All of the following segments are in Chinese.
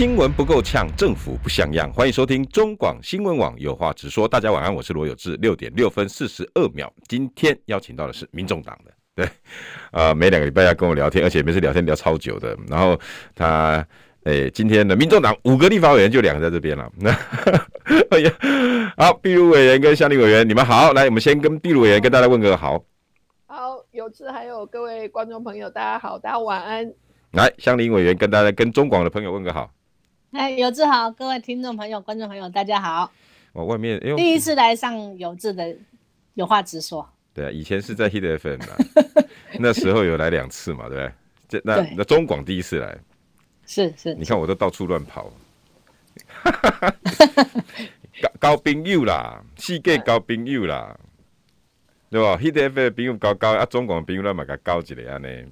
新闻不够呛，政府不像样。欢迎收听中广新闻网有话直说。大家晚安，我是罗有志。六点六分四十二秒，今天邀请到的是民众党的，对，啊、呃，每两个礼拜要跟我聊天，而且每次聊天聊超久的。然后他，诶、欸，今天的民众党五个立法委员就两个在这边了。那，哎呀，好，毕鲁委员跟乡里委员，你们好。来，我们先跟毕鲁委员跟大家问个好。好，有志还有各位观众朋友，大家好，大家晚安。来，香伶委员跟大家跟中广的朋友问个好。哎，有志好，各位听众朋友、观众朋友，大家好。我，外面，哎，第一次来上有志的，有话直说。对啊，以前是在 Hit FM 嘛，那时候有来两次嘛，对不对？这那那中广第一次来，是是。你看我都到处乱跑，交交朋友啦，世界交朋友啦，对吧？Hit FM 朋友交交啊，中广朋友来嘛，给交一个安尼。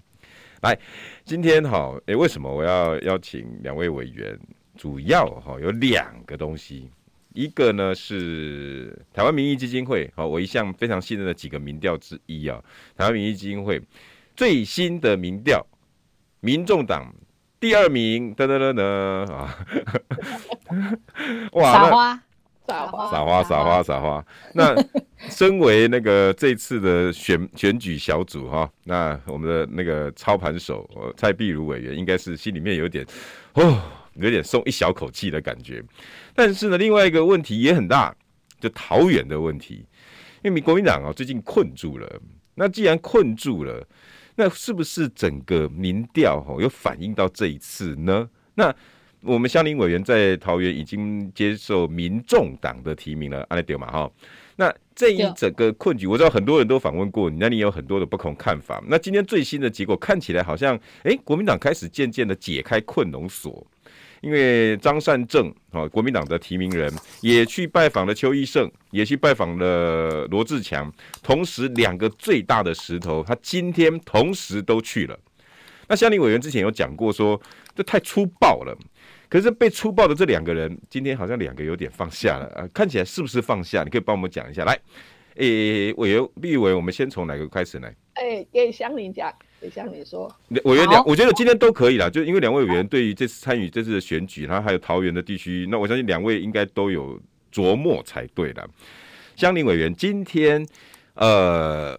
来，今天哈，哎，为什么我要邀请两位委员？主要哈有两个东西，一个呢是台湾民意基金会，好，我一向非常信任的几个民调之一啊，台湾民意基金会最新的民调，民众党第二名，噔噔噔噔啊，哇，撒花，撒花，撒花，撒花，撒花。那身为那个这次的选选举小组哈，那我们的那个操盘手蔡壁如委员，应该是心里面有点哦。有点松一小口气的感觉，但是呢，另外一个问题也很大，就桃园的问题，因为国民党啊最近困住了。那既然困住了，那是不是整个民调哈有反映到这一次呢？那我们乡林委员在桃园已经接受民众党的提名了，安内丢嘛哈。那这一整个困局，我知道很多人都访问过你，那你有很多的不同看法。那今天最新的结果看起来好像，哎，国民党开始渐渐的解开困笼锁。因为张善政啊，国民党的提名人也去拜访了邱奕胜，也去拜访了罗志强，同时两个最大的石头，他今天同时都去了。那乡里委员之前有讲过说，这太粗暴了。可是被粗暴的这两个人，今天好像两个有点放下了啊，看起来是不是放下？你可以帮我们讲一下。来，诶，委员，立委，我们先从哪个开始呢？哎，给乡里讲。等下你说，委员两，我觉得今天都可以了，就因为两位委员对于这次参与这次的选举，然后还有桃园的地区，那我相信两位应该都有琢磨才对了。香伶委员，今天呃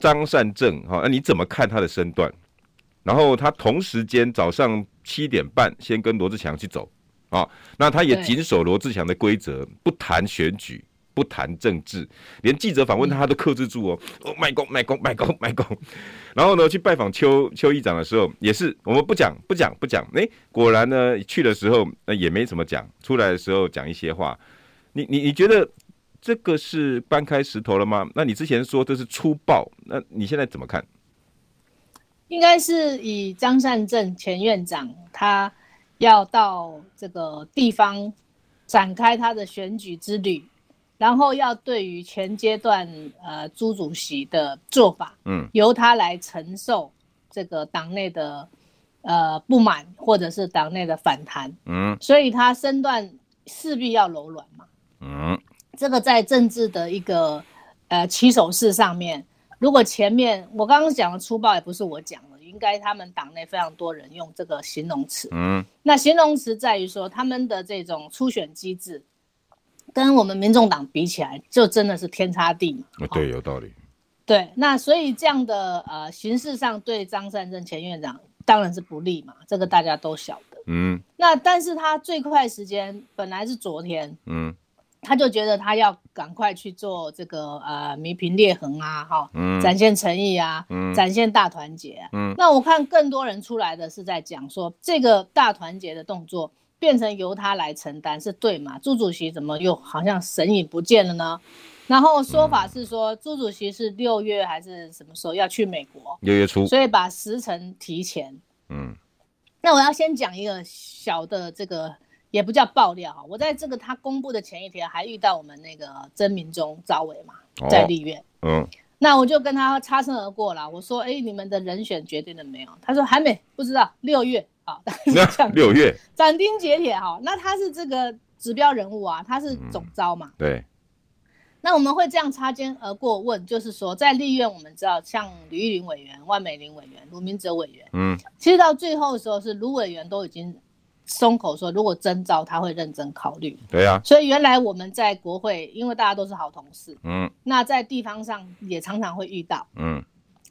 张善政哈，那你怎么看他的身段？然后他同时间早上七点半先跟罗志强去走啊，那他也谨守罗志强的规则，不谈选举。不谈政治，连记者访问他，他都克制住哦。哦，卖公卖公卖公 卖公。然后呢，去拜访邱邱议长的时候，也是我们不讲不讲不讲。哎，果然呢，去的时候那也没怎么讲，出来的时候讲一些话。你你你觉得这个是搬开石头了吗？那你之前说这是粗暴，那你现在怎么看？应该是以张善政前院长他要到这个地方展开他的选举之旅。然后要对于前阶段呃朱主席的做法，嗯，由他来承受这个党内的呃不满或者是党内的反弹，嗯，所以他身段势必要柔软嘛，嗯，这个在政治的一个呃起手式上面，如果前面我刚刚讲的粗暴也不是我讲的，应该他们党内非常多人用这个形容词，嗯，那形容词在于说他们的这种初选机制。跟我们民众党比起来，就真的是天差地嘛。对，有道理。对，那所以这样的呃形式上对张善政前院长当然是不利嘛，这个大家都晓得。嗯。那但是他最快时间本来是昨天，嗯，他就觉得他要赶快去做这个呃弥平裂痕啊，哈，嗯，展现诚意啊，嗯，展现大团结啊，嗯。那我看更多人出来的是在讲说这个大团结的动作。变成由他来承担是对吗？朱主席怎么又好像神隐不见了呢？然后说法是说，朱主席是六月还是什么时候要去美国？六月初，所以把时程提前。嗯，那我要先讲一个小的这个也不叫爆料哈。我在这个他公布的前一天，还遇到我们那个曾明忠赵伟嘛，在立院。嗯。那我就跟他擦身而过了。我说：“哎，你们的人选决定了没有？”他说：“还没，不知道。六月啊，六月 斩钉截铁哈。那他是这个指标人物啊，他是总招嘛。嗯、对。那我们会这样擦肩而过问，就是说，在立院我们知道，像吕玉玲委员、万美玲委员、卢明哲委员，嗯，其实到最后的时候，是卢委员都已经。松口说，如果征召，他会认真考虑。对呀、啊，所以原来我们在国会，因为大家都是好同事，嗯，那在地方上也常常会遇到，嗯，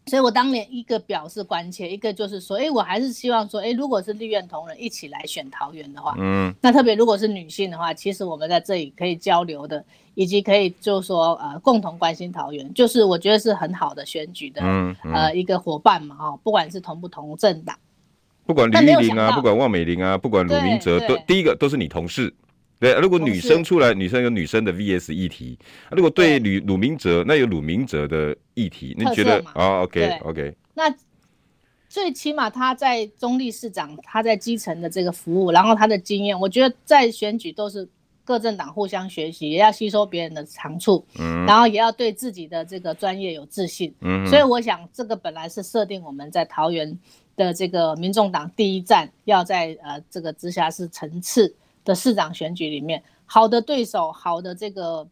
所以我当年一个表示关切，一个就是说，哎，我还是希望说，哎，如果是立院同仁一起来选桃园的话，嗯，那特别如果是女性的话，其实我们在这里可以交流的，以及可以就是说，呃，共同关心桃园，就是我觉得是很好的选举的，嗯嗯、呃，一个伙伴嘛，哦，不管是同不同政党。不管李玉玲啊，不管万美玲啊，不管鲁明哲，都第一个都是你同事。对，如果女生出来，女生有女生的 VS 议题。如果对吕鲁明哲，那有鲁明哲的议题。你觉得啊？OK OK。那最起码他在中立市长，他在基层的这个服务，然后他的经验，我觉得在选举都是各政党互相学习，也要吸收别人的长处，嗯，然后也要对自己的这个专业有自信，嗯，所以我想这个本来是设定我们在桃园。的这个民众党第一站要在呃这个直辖市层次的市长选举里面，好的对手，好的这个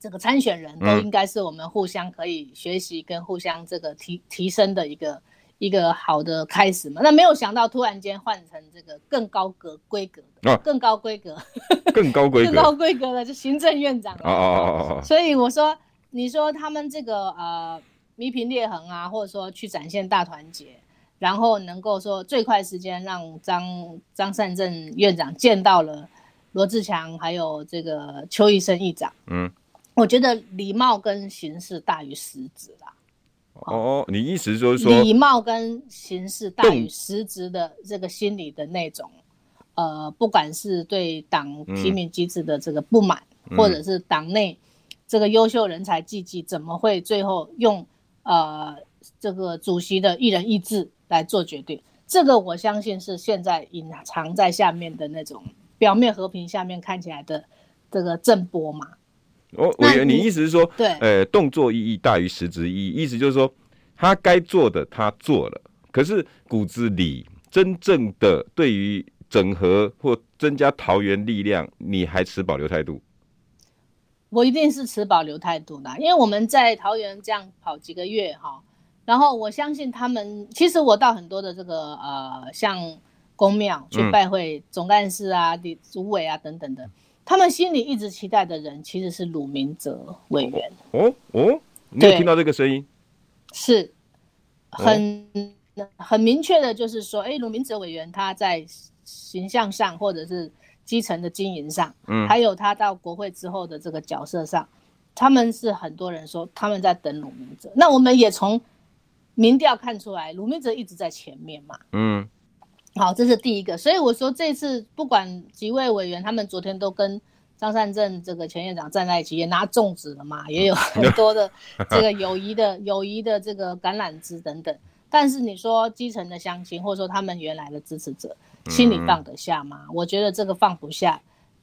这个参选人都应该是我们互相可以学习跟互相这个提提升的一个一个好的开始嘛。那没有想到突然间换成这个更高格规格的，更高规格，更高 规格，更高规格的就行政院长哦哦哦。所以我说，你说他们这个呃弥平裂痕啊，或者说去展现大团结。然后能够说最快时间让张张善政院长见到了罗志强，还有这个邱医生议长。嗯，我觉得礼貌跟形式大于实质啦。哦哦，你意思就是说礼貌跟形式大于实质的这个心理的那种，呃，不管是对党提名机制的这个不满，嗯、或者是党内这个优秀人才济济，怎么会最后用呃这个主席的一人一字来做决定，这个我相信是现在隐藏在下面的那种表面和平下面看起来的这个震波嘛。哦，委员，你意思是说，对，呃，动作意义大于实质意义，意思就是说，他该做的他做了，可是骨子里真正的对于整合或增加桃园力量，你还持保留态度？我一定是持保留态度的，因为我们在桃园这样跑几个月哈。然后我相信他们，其实我到很多的这个呃，像公庙去拜会总干事啊、的、嗯、主委啊等等的，他们心里一直期待的人其实是鲁明哲委员。哦哦，你有听到这个声音？是很、哦、很明确的，就是说，哎，鲁明哲委员他在形象上或者是基层的经营上，嗯，还有他到国会之后的这个角色上，他们是很多人说他们在等鲁明哲。那我们也从民调看出来，鲁明哲一直在前面嘛。嗯，好，这是第一个。所以我说这次不管几位委员，他们昨天都跟张善政这个前院长站在一起，也拿粽子了嘛，也有很多的 这个友谊的 友谊的这个橄榄枝等等。但是你说基层的乡亲，或者说他们原来的支持者，心里放得下吗？我觉得这个放不下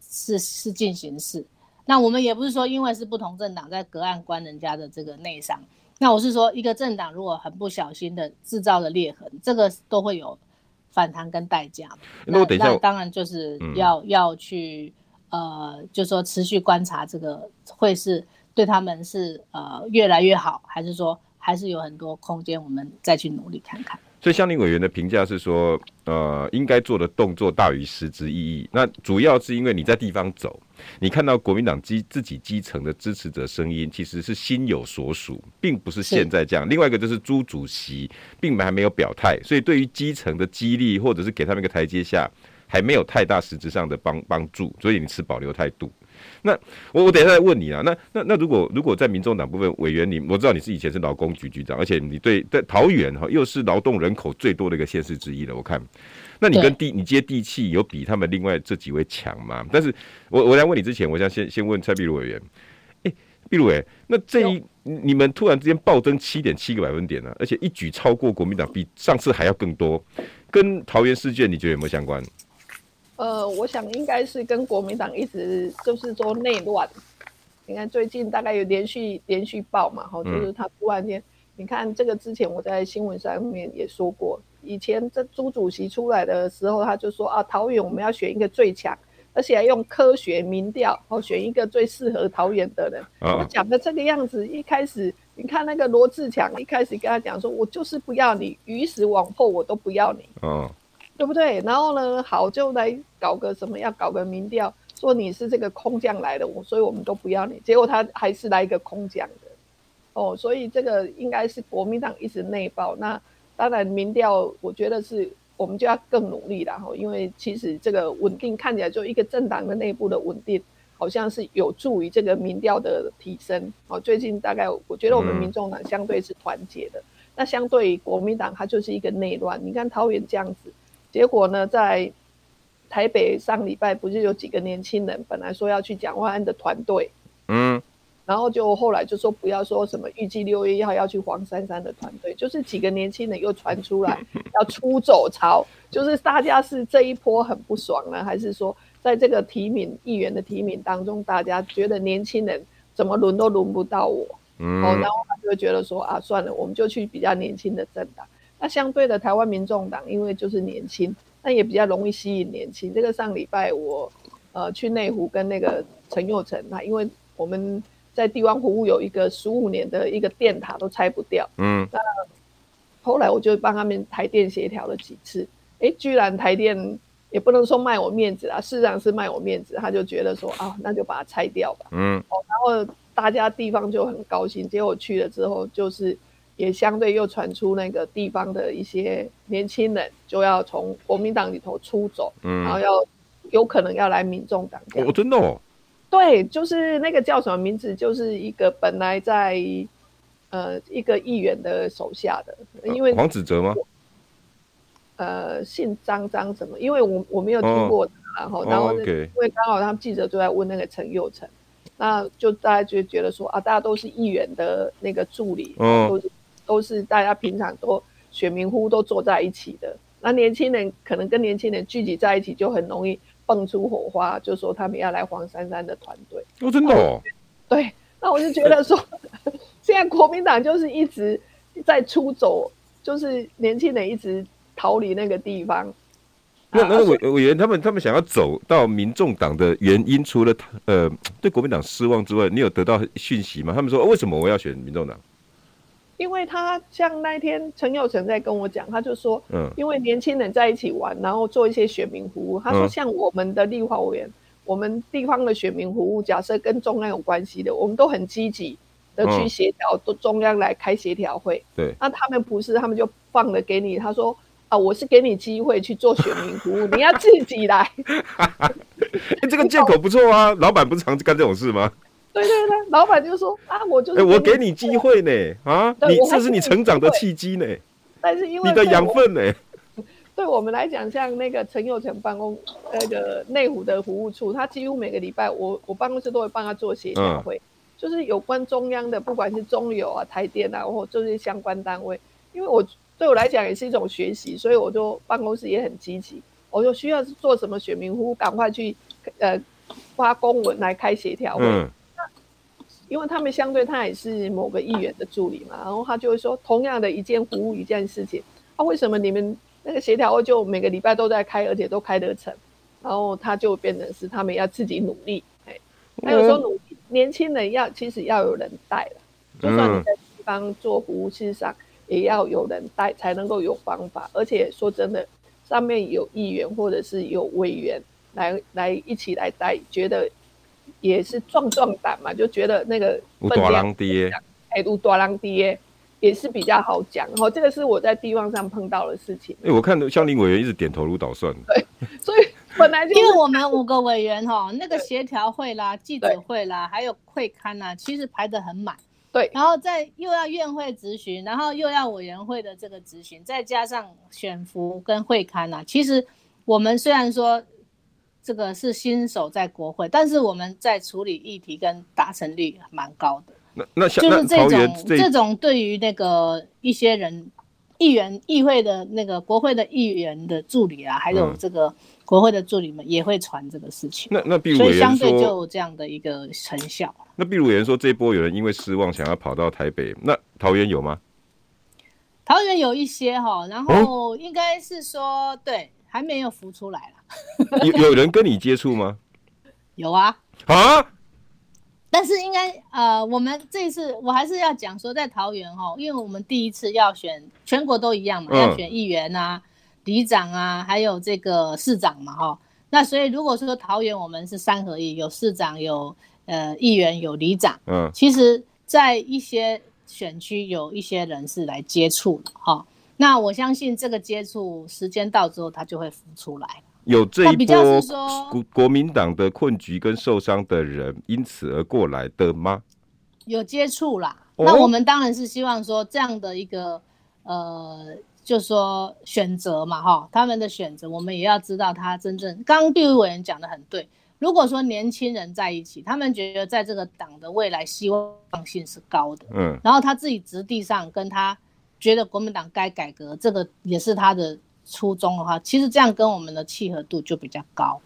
是是进行式。那我们也不是说因为是不同政党在隔岸观人家的这个内伤。那我是说，一个政党如果很不小心的制造了裂痕，这个都会有反弹跟代价。那我等一下，那当然就是要、嗯、要去呃，就说持续观察这个会是对他们是呃越来越好，还是说还是有很多空间，我们再去努力看看。所以乡里委员的评价是说，呃，应该做的动作大于实质意义。那主要是因为你在地方走，你看到国民党基自己基层的支持者声音，其实是心有所属，并不是现在这样。另外一个就是朱主席并还没有表态，所以对于基层的激励或者是给他们一个台阶下，还没有太大实质上的帮帮助，所以你持保留态度。那我我等一下再问你啊，那那那如果如果在民众党部分委员，你我知道你是以前是劳工局局长，而且你对在桃园哈又是劳动人口最多的一个县市之一了，我看，那你跟地你接地气有比他们另外这几位强吗？但是我我来问你之前，我想先先问蔡壁如委员，哎、欸，壁如委，那这一你们突然之间暴增七点七个百分点呢、啊，而且一举超过国民党，比上次还要更多，跟桃园事件你觉得有没有相关？呃，我想应该是跟国民党一直就是说内乱。你看最近大概有连续连续报嘛，哈，就是他突然间，嗯、你看这个之前我在新闻上面也说过，以前这朱主席出来的时候，他就说啊，桃园我们要选一个最强，而且还用科学民调，哦，选一个最适合桃园的人。我讲的这个样子，一开始你看那个罗志强，一开始跟他讲说，我就是不要你，鱼死网破我都不要你。嗯。对不对？然后呢，好，就来搞个什么，要搞个民调，说你是这个空降来的，我所以我们都不要你。结果他还是来一个空降的，哦，所以这个应该是国民党一直内爆。那当然，民调我觉得是我们就要更努力了哈，因为其实这个稳定看起来就一个政党的内部的稳定，好像是有助于这个民调的提升。哦，最近大概我觉得我们民众党相对是团结的，嗯、那相对于国民党，它就是一个内乱。你看桃园这样子。结果呢，在台北上礼拜不是有几个年轻人本来说要去蒋万安的团队，嗯，然后就后来就说不要说什么预计六月一号要去黄珊珊的团队，就是几个年轻人又传出来 要出走潮，就是大家是这一波很不爽呢，还是说在这个提名议员的提名当中，大家觉得年轻人怎么轮都轮不到我，嗯，然后他就会觉得说啊，算了，我们就去比较年轻的政党。那相对的，台湾民众党因为就是年轻，那也比较容易吸引年轻。这个上礼拜我呃去内湖跟那个陈佑成，那因为我们在地方服务有一个十五年的一个电塔都拆不掉，嗯，那后来我就帮他们台电协调了几次，哎，居然台电也不能说卖我面子啊，事实上是卖我面子，他就觉得说啊，那就把它拆掉吧，嗯，哦，然后大家地方就很高兴，结果去了之后就是。也相对又传出那个地方的一些年轻人就要从国民党里头出走，嗯，然后要有可能要来民众党。哦，真的哦。对，就是那个叫什么名字，就是一个本来在呃一个议员的手下的，因为黄子哲吗？呃，姓张张什么？因为我我没有听过他，然后、哦、然后因为刚好他们记者就在问那个陈佑成，那就大家就觉得说啊，大家都是议员的那个助理，嗯，都是。都是大家平常都选民乎都坐在一起的，那年轻人可能跟年轻人聚集在一起，就很容易蹦出火花，就说他们要来黄珊珊的团队。哦，真的哦。对，那我就觉得说，现在国民党就是一直在出走，就是年轻人一直逃离那个地方。那那委委员他们他们想要走到民众党的原因，除了呃对国民党失望之外，你有得到讯息吗？他们说为什么我要选民众党？因为他像那一天陈友成在跟我讲，他就说，嗯，因为年轻人在一起玩，然后做一些选民服务。他说，像我们的立法委员，我们地方的选民服务，假设跟中央有关系的，我们都很积极的去协调，都中央来开协调会。对，那他们不是，他们就放了给你。他说啊，我是给你机会去做选民服务，你要自己来。这个借口不错啊，老板不是常干这种事吗？对对对，老板就说啊，我就是、欸、我给你机会呢，啊，你这是你成长的契机呢。但是因为你的养分呢，对我们来讲，像那个陈佑成办公那个内湖的服务处，他几乎每个礼拜，我我办公室都会帮他做协调会，嗯、就是有关中央的，不管是中油啊、台电啊，或这些相关单位，因为我对我来讲也是一种学习，所以我就办公室也很积极，我就需要做什么选民服务，赶快去呃发公文来开协调会。嗯因为他们相对他也是某个议员的助理嘛，然后他就会说，同样的一件服务一件事情，啊，为什么你们那个协调会就每个礼拜都在开，而且都开得成？然后他就变成是他们要自己努力，哎，他有时候努力，年轻人要其实要有人带了，就算你在地方做服务，事实上也要有人带才能够有方法，而且说真的，上面有议员或者是有委员来来一起来带，觉得。也是壮壮胆嘛，就觉得那个分量爹，哎，有大浪爹也是比较好讲。然后这个是我在地方上碰到的事情。哎、欸，我看乡林委员一直点头如捣蒜。对，所以本来就因为我们五个委员哈，那个协调会啦、记者会啦，还有会刊呐，其实排得很满。对，然后再又要院会咨询，然后又要委员会的这个咨询，再加上选服跟会刊呐，其实我们虽然说。这个是新手在国会，但是我们在处理议题跟达成率蛮高的。那那就是这种这，这种对于那个一些人议员议会的那个国会的议员的助理啊，还有这个国会的助理们也会传这个事情。那那毕鲁所以相对就有这样的一个成效。那毕鲁委员说，这一波有人因为失望想要跑到台北，那桃园有吗？桃园有一些哈，然后应该是说、哦、对，还没有浮出来了。有有人跟你接触吗？有啊。啊？但是应该呃，我们这一次我还是要讲说，在桃园哈，因为我们第一次要选，全国都一样嘛，嗯、要选议员啊、里长啊，还有这个市长嘛哈。那所以如果说桃园我们是三合一，有市长、有呃议员、有里长，嗯，其实在一些选区有一些人是来接触的哈。那我相信这个接触时间到之后，他就会浮出来。有这一波国国民党的困局跟受伤的人，因此而过来的吗？有接触啦。哦、那我们当然是希望说这样的一个呃，就是说选择嘛，哈，他们的选择，我们也要知道他真正。刚刚毕鲁委员讲的很对，如果说年轻人在一起，他们觉得在这个党的未来希望性是高的，嗯，然后他自己质地上跟他觉得国民党该改革，这个也是他的。初衷的话，其实这样跟我们的契合度就比较高。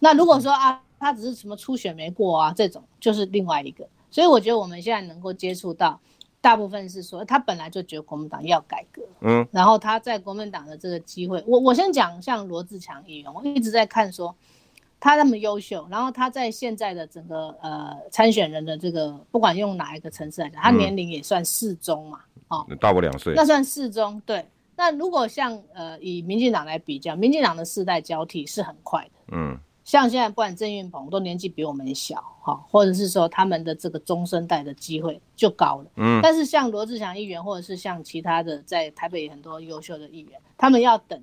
那如果说啊，他只是什么初选没过啊，这种就是另外一个。所以我觉得我们现在能够接触到，大部分是说他本来就觉得国民党要改革，嗯，然后他在国民党的这个机会，我我先讲像罗志强议员，我一直在看说他那么优秀，然后他在现在的整个呃参选人的这个，不管用哪一个层次来讲，他年龄也算适中嘛，哦，大我两岁，那算适中，对。那如果像呃以民进党来比较，民进党的世代交替是很快的，嗯，像现在不管郑运鹏都年纪比我们小哈，或者是说他们的这个中生代的机会就高了，嗯，但是像罗志祥议员或者是像其他的在台北很多优秀的议员，他们要等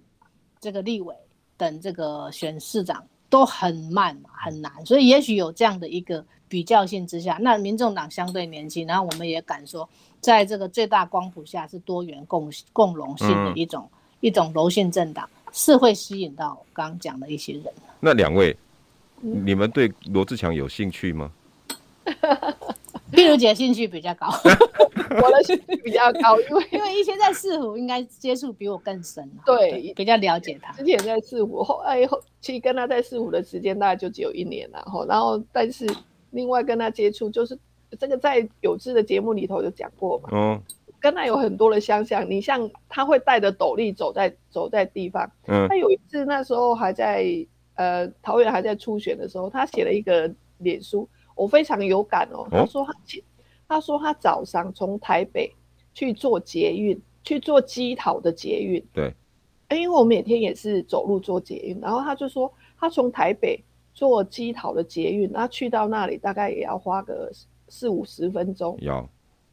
这个立委，等这个选市长都很慢很难，所以也许有这样的一个比较性之下，那民众党相对年轻，然后我们也敢说。在这个最大光谱下，是多元共共荣性的一种、嗯、一种柔性政党，是会吸引到刚刚讲的一些人。那两位，嗯、你们对罗志强有兴趣吗？碧如姐兴趣比较高，我的兴趣比较高，因为 因为一些在市府应该接触比我更深，对，比较了解他。之前在市府后，哎后，其实跟他在市府的时间大概就只有一年了哈，然后但是另外跟他接触就是。这个在有志的节目里头有讲过嘛？嗯，跟他有很多的相像。你像他会带着斗笠走在走在地方。嗯，他有一次那时候还在呃桃园还在初选的时候，他写了一个脸书，我非常有感哦。他说他、哦、他说他早上从台北去做捷运，去做基桃的捷运。对，因为我每天也是走路做捷运，然后他就说他从台北坐基桃的捷运，那去到那里大概也要花个。四五十分钟，要，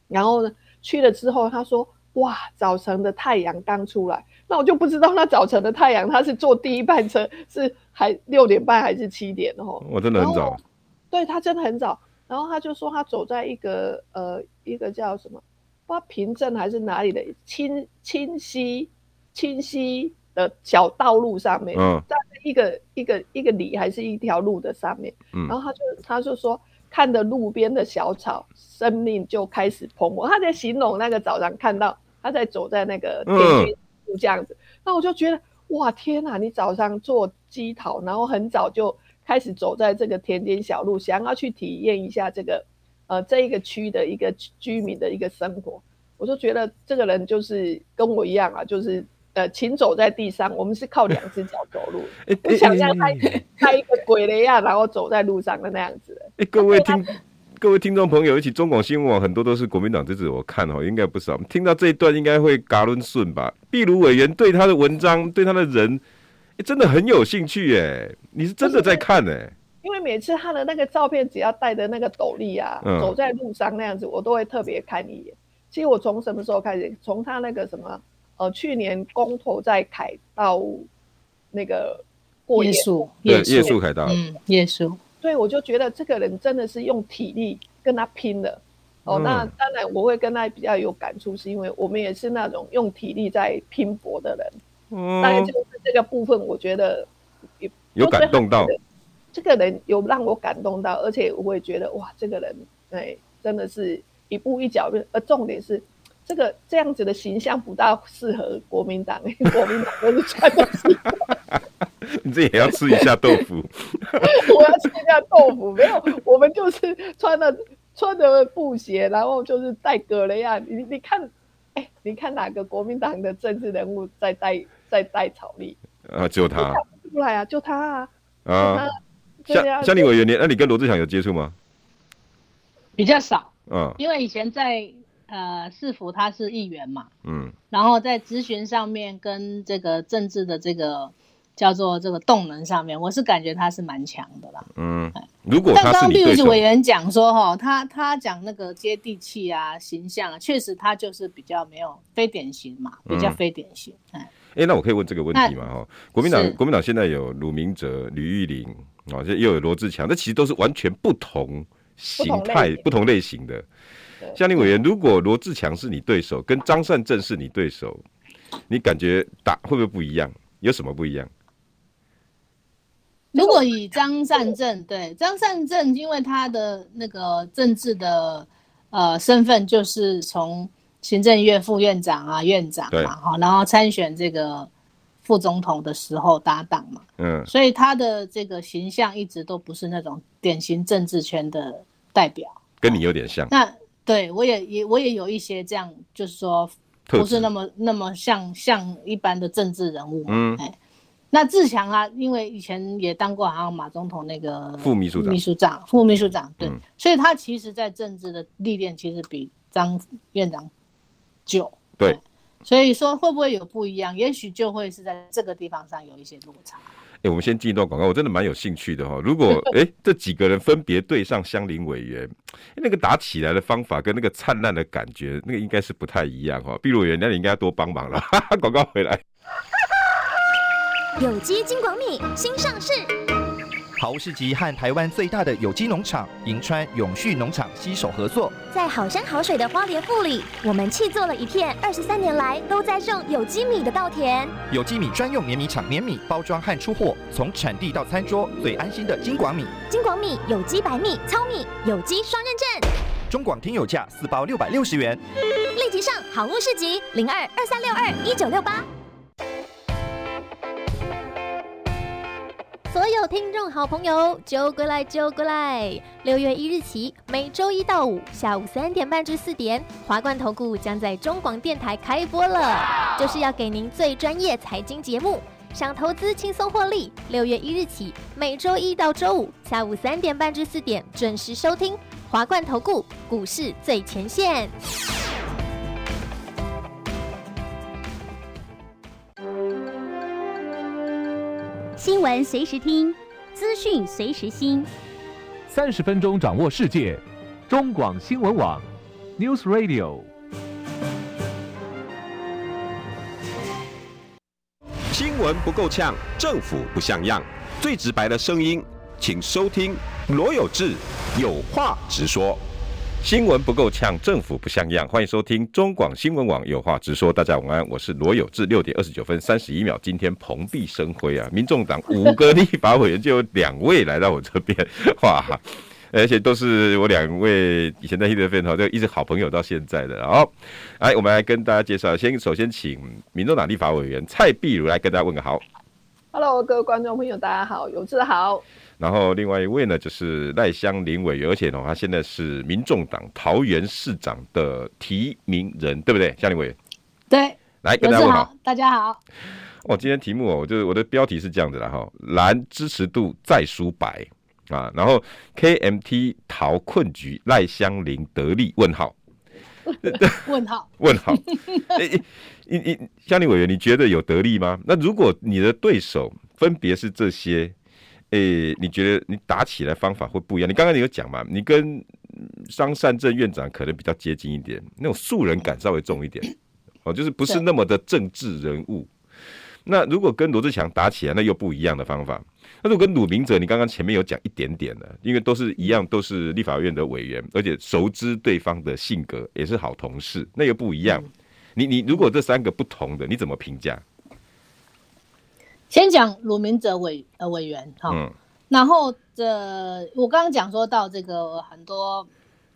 然后呢，去了之后，他说：“哇，早晨的太阳刚出来。”那我就不知道那早晨的太阳，他是坐第一班车是还六点半还是七点哦？我真的很早。对，他真的很早。然后他就说他走在一个呃一个叫什么，不知道平镇还是哪里的清清溪清溪的小道路上面，嗯，在一个一个一个里还是一条路的上面，嗯，然后他就他就说。看着路边的小草，生命就开始蓬勃。他在形容那个早上看到他在走在那个田间路这样子，那、嗯、我就觉得哇天哪！你早上做鸡桃，然后很早就开始走在这个田间小路，想要去体验一下这个呃这一个区的一个居民的一个生活，我就觉得这个人就是跟我一样啊，就是。呃，请走在地上，我们是靠两只脚走路。我想象他他一个鬼的样，然后走在路上的那样子。哎，各位听各位听众朋友，一起中广新闻网很多都是国民党支持，我看哦，应该不少。听到这一段，应该会嘎伦顺吧？毕鲁委员对他的文章，对他的人，真的很有兴趣耶。你是真的在看哎？因为每次他的那个照片，只要戴着那个斗笠啊，嗯、走在路上那样子，我都会特别看一眼。其实我从什么时候开始？从他那个什么？呃，去年公投在凯道那个过夜宿，夜宿凯道，嗯，夜宿，对，我就觉得这个人真的是用体力跟他拼的。哦，嗯、那当然我会跟他比较有感触，是因为我们也是那种用体力在拼搏的人。嗯，当然就是这个部分，我觉得有有感动到，这个人有让我感动到，而且我也觉得哇，这个人哎，真的是一步一脚印，而重点是。这个这样子的形象不大适合国民党，国民党都是穿的。你这也要吃一下豆腐？我要吃一下豆腐，没有，我们就是穿的穿的布鞋，然后就是戴格雷亚。你你看，哎、欸，你看哪个国民党的政治人物在戴在戴草绿？啊，就他。出来啊，就他啊。啊。像像你委员，你那你跟罗志祥有接触吗？比较少。嗯。因为以前在。呃，市府他是议员嘛，嗯，然后在咨询上面跟这个政治的这个叫做这个动能上面，我是感觉他是蛮强的啦，嗯，如果他是但刚刚绿委员讲说哈，他他讲那个接地气啊，形象啊，确实他就是比较没有非典型嘛，比较非典型，哎、嗯，哎，那我可以问这个问题吗？哈，国民党国民党现在有鲁明哲、吕玉玲，哦，这又有罗志强，这其实都是完全不同形态、不同类型的。夏令委员，如果罗志强是你对手，跟张善政是你对手，你感觉打会不会不一样？有什么不一样？如果以张善政，对张善政，因为他的那个政治的呃身份，就是从行政院副院长啊、院长嘛，哈，然后参选这个副总统的时候搭档嘛，嗯，所以他的这个形象一直都不是那种典型政治圈的代表，跟你有点像。那对，我也也我也有一些这样，就是说不是那么那么像像一般的政治人物。嗯，哎，那志强啊，因为以前也当过好像马总统那个副秘书长，秘书长副秘书长，对，嗯，所以他其实在政治的历练其实比张院长久。对，所以说会不会有不一样？也许就会是在这个地方上有一些落差。哎、欸，我们先进一段广告，我真的蛮有兴趣的哈。如果哎、欸、这几个人分别对上香伶委员、欸，那个打起来的方法跟那个灿烂的感觉，那个应该是不太一样哈。碧如委员，那你应该要多帮忙了。广告回来，有机金广米新上市。好物市集和台湾最大的有机农场银川永续农场携手合作，在好山好水的花莲富里，我们砌作了一片二十三年来都在种有机米的稻田。有机米专用碾米厂碾米包装和出货，从产地到餐桌最安心的金广米。金广米有机白米糙米有机双认证，中广听友价四包六百六十元。立即上好物市集零二二三六二一九六八。所有听众好朋友，揪过来揪过来！六月一日起，每周一到五下午三点半至四点，华冠投顾将在中广电台开播了，就是要给您最专业财经节目。想投资轻松获利，六月一日起，每周一到周五下午三点半至四点准时收听华冠投顾股市最前线。新闻随时听，资讯随时新。三十分钟掌握世界，中广新闻网，News Radio。新闻不够呛，政府不像样，最直白的声音，请收听罗有志有话直说。新闻不够呛，政府不像样。欢迎收听中广新闻网有话直说。大家晚安，我是罗有志。六点二十九分三十一秒，今天蓬荜生辉啊！民众党五个立法委员就有两位来到我这边，哇！而且都是我两位以前在 HTV 哈，就一直好朋友到现在的。好，来，我们来跟大家介绍。先，首先请民众党立法委员蔡碧如来跟大家问个好。Hello，各位观众朋友，大家好，有志好。然后另外一位呢，就是赖香林委员，而且呢，他现在是民众党桃园市长的提名人，对不对？香林委员，对，来跟大家问好，大家好。哦，今天题目哦，就是我的标题是这样子的哈，蓝支持度再输白啊，然后 KMT 逃困局，赖香林得利？问号？问号？问号？哎，你你香伶委员，你觉得有得利吗？那如果你的对手分别是这些？诶、欸，你觉得你打起来方法会不一样？你刚刚你有讲嘛？你跟张善政院长可能比较接近一点，那种素人感稍微重一点，哦，就是不是那么的政治人物。那如果跟罗志强打起来，那又不一样的方法。那如果跟鲁明哲，你刚刚前面有讲一点点的，因为都是一样，都是立法院的委员，而且熟知对方的性格，也是好同事，那又不一样。你你如果这三个不同的，你怎么评价？先讲鲁明哲委呃委员哈，嗯、然后这我刚刚讲说到这个很多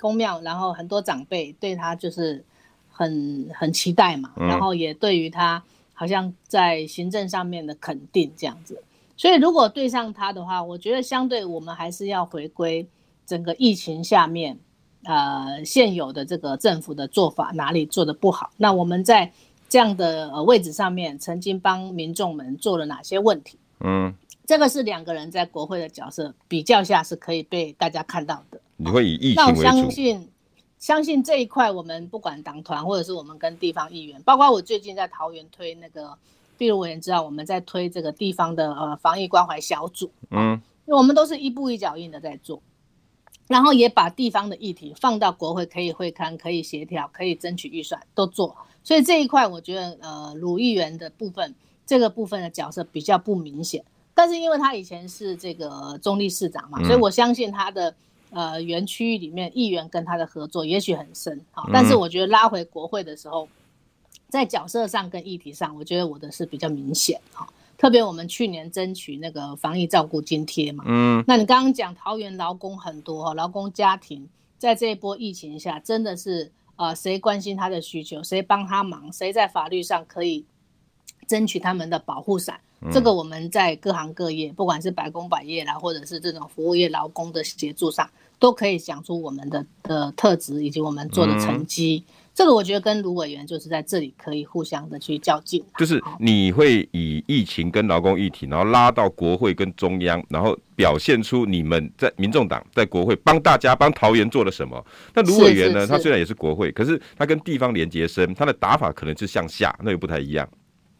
宫庙，然后很多长辈对他就是很很期待嘛，嗯、然后也对于他好像在行政上面的肯定这样子。所以如果对上他的话，我觉得相对我们还是要回归整个疫情下面，呃，现有的这个政府的做法哪里做的不好？那我们在这样的呃位置上面，曾经帮民众们做了哪些问题？嗯，这个是两个人在国会的角色比较下是可以被大家看到的。你会以疫情为主。那我相信，相信这一块我们不管党团或者是我们跟地方议员，包括我最近在桃园推那个。例如我也知道我们在推这个地方的呃防疫关怀小组，嗯，因为我们都是一步一脚印的在做，然后也把地方的议题放到国会可以会刊、可以协调、可以争取预算都做，所以这一块我觉得呃鲁议员的部分这个部分的角色比较不明显，但是因为他以前是这个中立市长嘛，所以我相信他的呃园区里面议员跟他的合作也许很深啊，但是我觉得拉回国会的时候。在角色上跟议题上，我觉得我的是比较明显哈。特别我们去年争取那个防疫照顾津贴嘛，嗯，那你刚刚讲桃园劳工很多哈，劳工家庭在这一波疫情下，真的是呃，谁关心他的需求，谁帮他忙，谁在法律上可以争取他们的保护伞，这个我们在各行各业，不管是百工百业啦，或者是这种服务业劳工的协助上，都可以讲出我们的的特质以及我们做的成绩。这个我觉得跟卢委员就是在这里可以互相的去较劲，就是你会以疫情跟劳工议题，然后拉到国会跟中央，然后表现出你们在民众党在国会帮大家帮桃园做了什么。那卢委员呢？他虽然也是国会，可是他跟地方连接深，他的打法可能是向下，那又不太一样。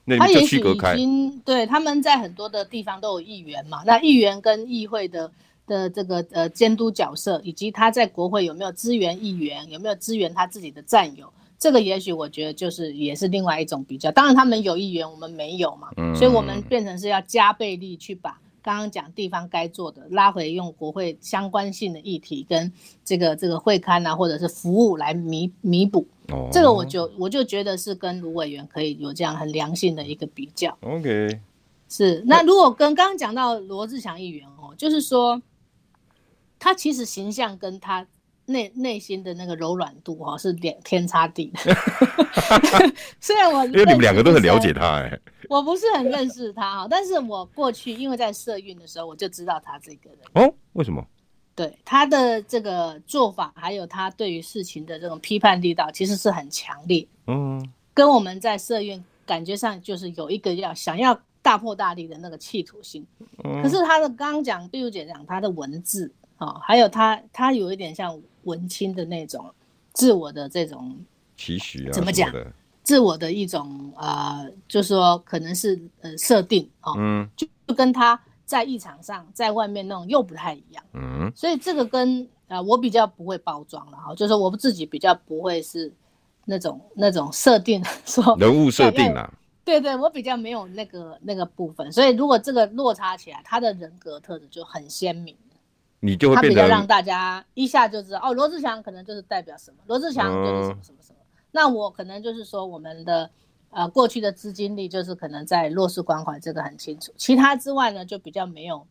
那你就区隔开。他也许已经对他们在很多的地方都有议员嘛，那议员跟议会的。的这个呃监督角色，以及他在国会有没有支援议员，有没有支援他自己的战友，这个也许我觉得就是也是另外一种比较。当然他们有议员，我们没有嘛，嗯，所以我们变成是要加倍力去把刚刚讲地方该做的拉回，用国会相关性的议题跟这个这个会刊啊，或者是服务来弥弥补。哦，这个我就我就觉得是跟卢委员可以有这样很良性的一个比较。OK，是。那如果跟刚刚讲到罗志祥议员哦，就是说。他其实形象跟他内内心的那个柔软度哈是两天差地的。虽然我因为你们两个都很了解他哎，我不是很认识他哈，但是我过去因为在社运的时候我就知道他这个人哦，为什么？对他的这个做法，还有他对于事情的这种批判力道，其实是很强烈。嗯，跟我们在社运感觉上就是有一个要想要大破大立的那个企图心。可是他的刚刚讲碧如姐讲他的文字。哦，还有他，他有一点像文青的那种自我的这种期许啊，怎么讲？自我的一种呃，就是说可能是呃设定哦，嗯，就就跟他在一场上在外面那种又不太一样，嗯，所以这个跟呃我比较不会包装了哈，就是我自己比较不会是那种那种设定说人物设定啊，对对，我比较没有那个那个部分，所以如果这个落差起来，他的人格特质就很鲜明。你就会变得他比较让大家一下就知道哦，罗志祥可能就是代表什么，罗志祥就是什么什么什么。嗯、那我可能就是说，我们的呃过去的资金力就是可能在弱势关怀这个很清楚，其他之外呢就比较没有。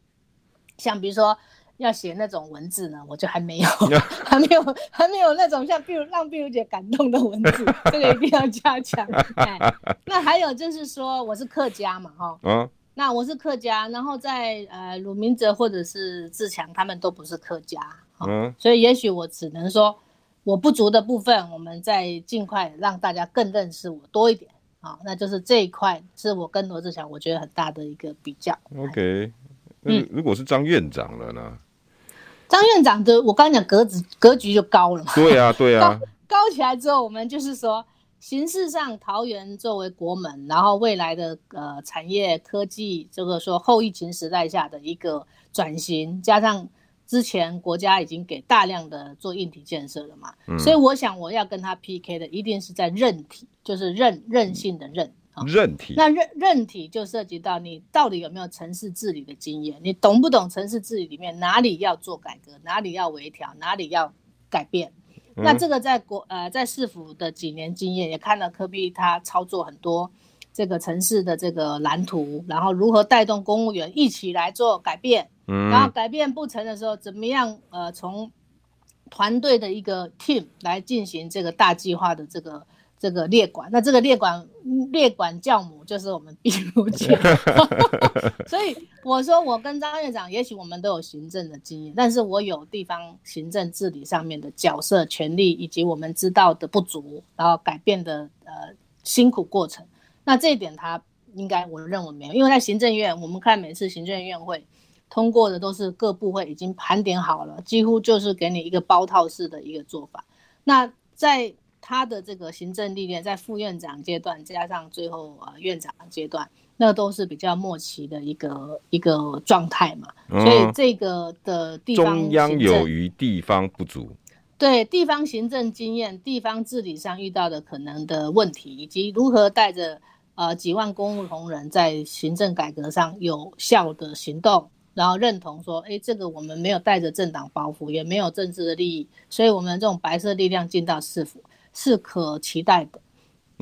像比如说要写那种文字呢，我就还没有，还没有，还没有那种像比如让碧如姐感动的文字，这个一定要加强。哎，那还有就是说我是客家嘛，哈。嗯。那我是客家，然后在呃鲁明哲或者是志强，他们都不是客家，嗯，所以也许我只能说我不足的部分，我们再尽快让大家更认识我多一点啊，那就是这一块是我跟罗志强我觉得很大的一个比较。OK，嗯，如果是张院长了呢？张院长的我刚刚讲格子格局就高了嘛，对啊对啊 高，高起来之后，我们就是说。形式上，桃园作为国门，然后未来的呃产业科技，这个说后疫情时代下的一个转型，加上之前国家已经给大量的做硬体建设了嘛，嗯、所以我想我要跟他 PK 的一定是在韧体，就是韧韧性的韧啊，韧体。那韧韧体就涉及到你到底有没有城市治理的经验，你懂不懂城市治理里面哪里要做改革，哪里要微调，哪里要改变。那这个在国呃在市府的几年经验，也看到科比他操作很多这个城市的这个蓝图，然后如何带动公务员一起来做改变，嗯，然后改变不成的时候，怎么样呃从团队的一个 team 来进行这个大计划的这个这个列管，那这个列管列管教母就是我们 壁如姐，所以我说我跟张院长，也许我们都有行政的经验，但是我有地方行政治理上面的角色、权力，以及我们知道的不足，然后改变的呃辛苦过程。那这一点他应该我认为没有，因为在行政院，我们看每次行政院会通过的都是各部会已经盘点好了，几乎就是给你一个包套式的一个做法。那在他的这个行政历练，在副院长阶段加上最后呃院长阶段，那都是比较末期的一个一个状态嘛。所以这个的地方中央有余，地方不足。对地方行政经验、地方治理上遇到的可能的问题，以及如何带着呃几万公务同仁在行政改革上有效的行动，然后认同说，哎，这个我们没有带着政党包袱，也没有政治的利益，所以我们这种白色力量进到市府。是可期待的。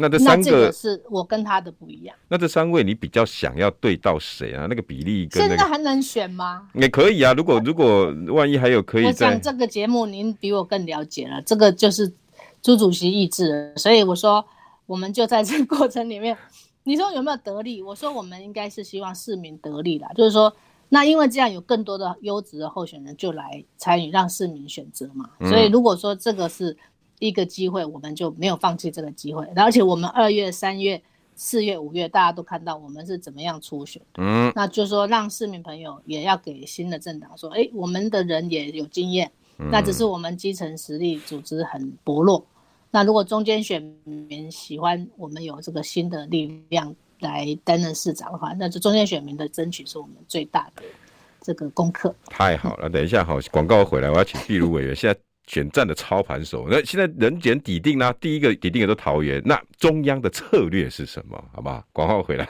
那这三个，个是我跟他的不一样。那这三位你比较想要对到谁啊？那个比例跟、那个、现在还能选吗？也可以啊。如果如果万一还有可以，我想这个节目您比我更了解了。这个就是朱主席意志，所以我说我们就在这个过程里面，你说有没有得利？我说我们应该是希望市民得利啦。就是说，那因为这样有更多的优质的候选人就来参与，让市民选择嘛。所以如果说这个是。一个机会，我们就没有放弃这个机会。而且我们二月、三月、四月、五月，大家都看到我们是怎么样初选。嗯，那就是说，让市民朋友也要给新的政党说，哎，我们的人也有经验。那只是我们基层实力组织很薄弱。那如果中间选民喜欢我们有这个新的力量来担任市长的话，那就中间选民的争取是我们最大的这个功课。太好了，等一下好，广告回来，我要请壁如委员现在。选战的操盘手，那现在人选底定呢？第一个底定的都桃园，那中央的策略是什么？好不好？广告回来。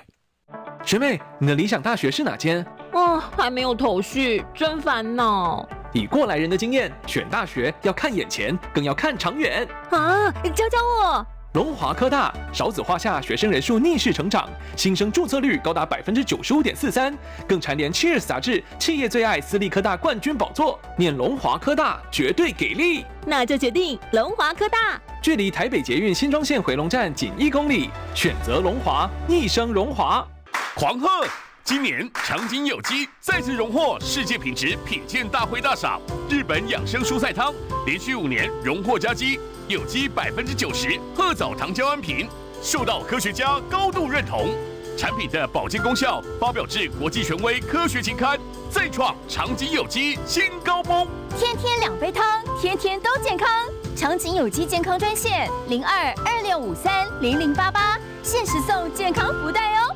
学妹，你的理想大学是哪间？哦，还没有头绪，真烦恼。以过来人的经验，选大学要看眼前，更要看长远。啊，你教教我。龙华科大少子化下学生人数逆势成长，新生注册率高达百分之九十五点四三，更蝉联《Cheers》杂志企业最爱私立科大冠军宝座。念龙华科大绝对给力，那就决定龙华科大。距离台北捷运新庄线回龙站仅一公里，选择龙华，逆生荣华。狂贺！今年长景有机再次荣获世界品质品鉴大会大赏，日本养生蔬菜汤连续五年荣获佳绩。有机百分之九十褐藻糖胶安瓶，受到科学家高度认同。产品的保健功效发表至国际权威科学期刊，再创长景有机新高峰。天天两杯汤，天天都健康。长景有机健康专线零二二六五三零零八八，限时送健康福袋哦。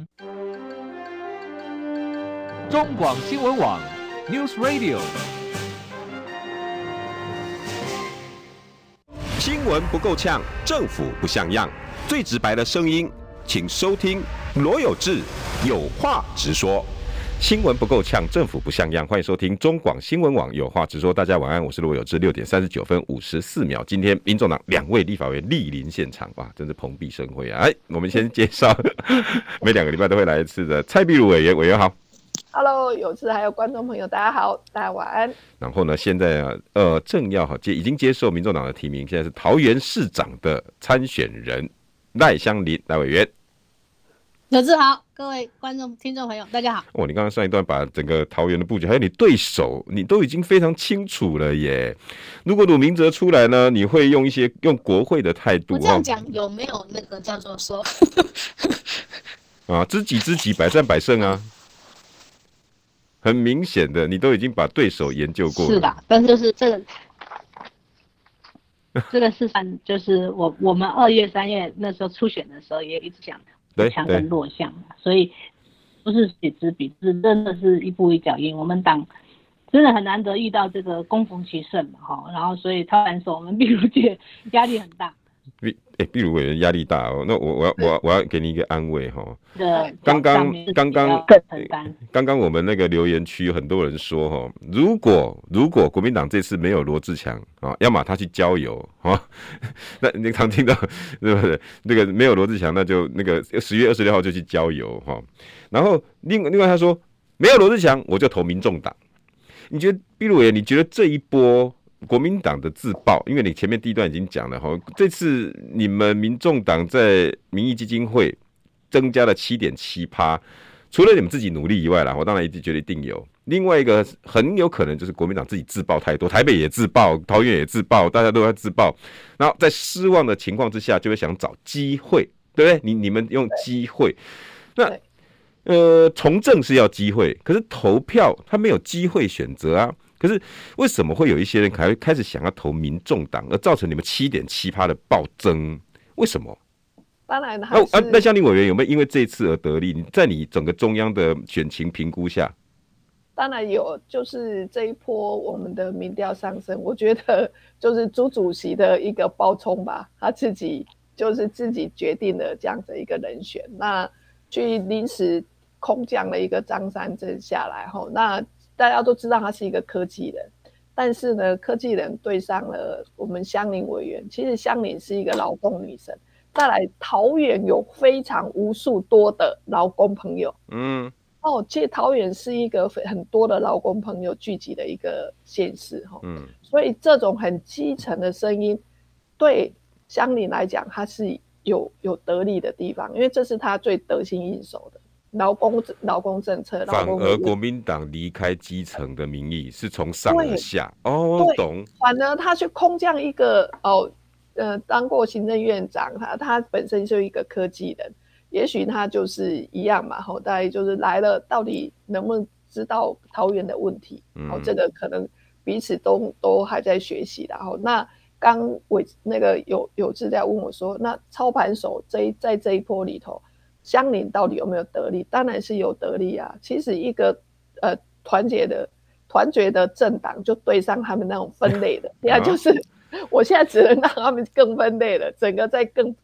中广新闻网，News Radio。新闻不够呛，政府不像样，最直白的声音，请收听罗有志有话直说。新闻不够呛，政府不像样，欢迎收听中广新闻网有话直说。大家晚安，我是罗有志。六点三十九分五十四秒，今天民众党两位立法委员莅临现场，哇，真是蓬荜生辉啊！哎，我们先介绍 每两个礼拜都会来一次的蔡壁如委员，委员好。Hello，有志还有观众朋友，大家好，大家晚安。然后呢，现在啊，呃，正要哈接，已经接受民众党的提名，现在是桃园市长的参选人赖香林赖委员。有志好，各位观众、听众朋友，大家好。哦，你刚刚上一段把整个桃园的布局，还有你对手，你都已经非常清楚了耶。如果鲁明哲出来呢，你会用一些用国会的态度？我这样讲有没有那个叫做说？啊，知己知己，百战百胜啊。很明显的，你都已经把对手研究过了。是的，但是就是这个，这个是算就是我我们二月三月那时候初选的时候也一直讲强跟弱项，所以不是知己知彼，是真的是一步一脚印。我们党真的很难得遇到这个攻逢其胜嘛哈，然后所以操盘手我们比如姐 压力很大。毕哎，毕鲁委员压力大哦。那我我要我要我要给你一个安慰哈。对，刚刚刚刚刚刚我们那个留言区有很多人说哈，如果如果国民党这次没有罗志强啊，要么他去郊游啊，那你常听到是不是？那个没有罗志强，那就那个十月二十六号就去郊游哈。然后另另外他说没有罗志强，我就投民众党。你觉得毕鲁委员，你觉得这一波？国民党的自爆，因为你前面第一段已经讲了哈，这次你们民众党在民意基金会增加了七点七趴，除了你们自己努力以外啦，我当然一直觉得一定有。另外一个很有可能就是国民党自己自爆太多，台北也自爆，桃园也自爆，大家都在自爆，然后在失望的情况之下，就会想找机会，对不对？你你们用机会，那呃从政是要机会，可是投票他没有机会选择啊。可是为什么会有一些人开开始想要投民众党，而造成你们七点七趴的暴增？为什么？当然，哦啊，那香伶委员有没有因为这一次而得利？在你整个中央的选情评估下，当然有，就是这一波我们的民调上升，我觉得 就是朱主席的一个包冲吧，他自己就是自己决定了这样的一个人选，那去临时空降了一个张三镇下来后，那。大家都知道他是一个科技人，但是呢，科技人对上了我们乡邻委员。其实乡邻是一个劳工女神，再来桃园有非常无数多的劳工朋友。嗯，哦，其实桃园是一个很多的劳工朋友聚集的一个县市哈。嗯，所以这种很基层的声音，对香伶来讲，它是有有得利的地方，因为这是他最得心应手的。劳工劳工政策，反而国民党离开基层的民意是从上而下哦，懂。反而他去空降一个哦，呃，当过行政院长，他他本身就一个科技人，也许他就是一样嘛，后大概就是来了，到底能不能知道桃园的问题？哦，这个可能彼此都都还在学习。然后那刚我那个有有志在问我说，那操盘手这一在这一波里头。香伶到底有没有得利？当然是有得利啊！其实一个呃团结的团结的政党，就对上他们那种分类的，现在就是 我现在只能让他们更分类了，整个在更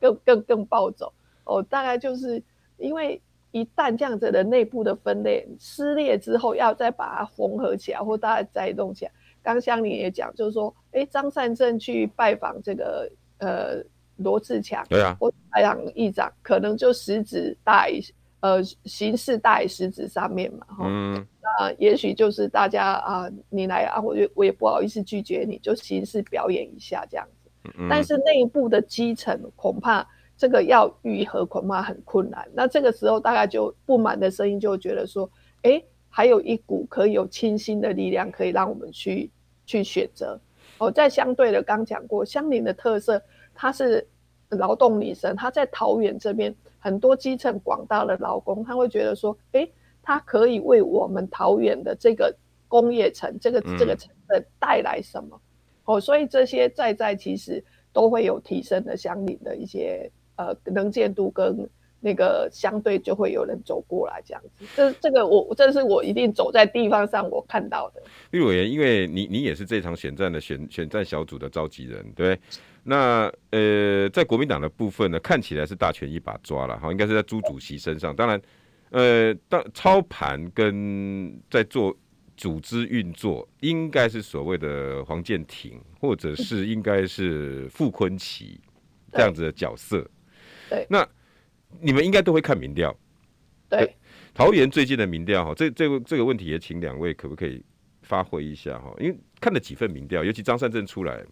更更更暴走哦。大概就是因为一旦这样子的内部的分类撕裂之后，要再把它缝合起来，或大家再弄起来。刚香伶也讲，就是说，哎，张善政去拜访这个呃。罗志强，对啊，我台党议长可能就实质大于呃形式大于实质上面嘛，哈，嗯，那也许就是大家啊，你来啊，我就我也不好意思拒绝你，就形式表演一下这样子，嗯，但是内部的基层恐怕这个要愈合恐怕很困难，那这个时候大概就不满的声音就觉得说，哎，还有一股可以有清新的力量可以让我们去去选择，哦，在相对的刚讲过，相邻的特色。它是劳动女神，他在桃园这边很多基层广大的劳工，他会觉得说，哎，他可以为我们桃园的这个工业城，这个这个城市带来什么？哦，所以这些在在其实都会有提升的相邻的一些呃能见度跟那个相对就会有人走过来这样子。这这个我这是我一定走在地方上我看到的。毕鲁委员，因为你你也是这场选战的选选战小组的召集人，对。那呃，在国民党的部分呢，看起来是大权一把抓了哈，应该是在朱主席身上。当然，呃，当操盘跟在做组织运作，应该是所谓的黄建庭，或者是应该是傅昆奇这样子的角色。对，那你们应该都会看民调。对，桃园最近的民调哈，这这个这个问题也请两位可不可以发挥一下哈？因为看了几份民调，尤其张善政出来。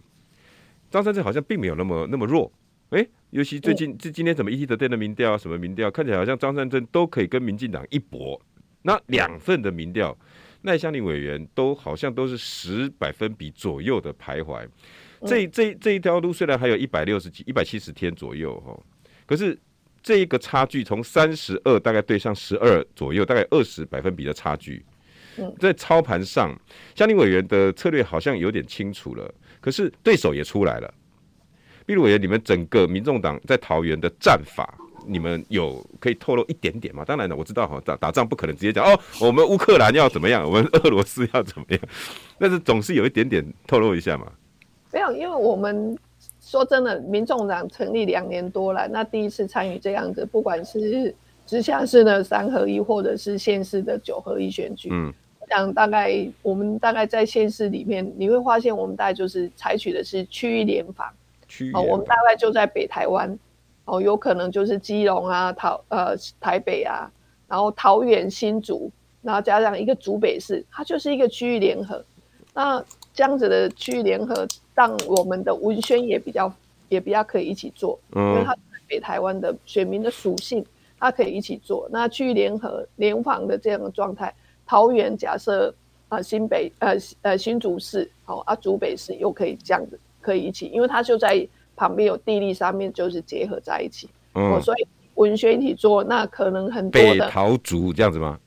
张善政好像并没有那么那么弱，哎、欸，尤其最近这今天怎么 ET Today 的民调啊，什么民调，看起来好像张善政都可以跟民进党一搏。那两份的民调，赖香伶委员都好像都是十百分比左右的徘徊。这这这一条路虽然还有一百六十几、一百七十天左右哈，可是这一个差距从三十二大概对上十二左右，大概二十百分比的差距。在操盘上，香伶委员的策略好像有点清楚了。可是对手也出来了，毕鲁委员，你们整个民众党在桃园的战法，你们有可以透露一点点吗？当然了，我知道哈，打打仗不可能直接讲哦，我们乌克兰要怎么样，我们俄罗斯要怎么样，但是总是有一点点透露一下嘛。没有，因为我们说真的，民众党成立两年多了，那第一次参与这样子，不管是直辖市的三合一，或者是县市的九合一选举，嗯，我想大概我们大概在县市里面，你会发现我们大概就是采取的是区域联防，区域哦，我们大概就在北台湾，哦，有可能就是基隆啊、桃呃台北啊，然后桃园、新竹，然后加上一个竹北市，它就是一个区域联合，那。这样子的区域联合，让我们的文宣也比较也比较可以一起做，嗯，因为它北台湾的选民的属性，它可以一起做。那区域联合联防的这样的状态，桃园假设啊、呃、新北呃呃新竹市好、哦、啊竹北市又可以这样子可以一起，因为它就在旁边有地利上面就是结合在一起，嗯，哦、所以文宣一起做，那可能很多的北桃竹这样子吗？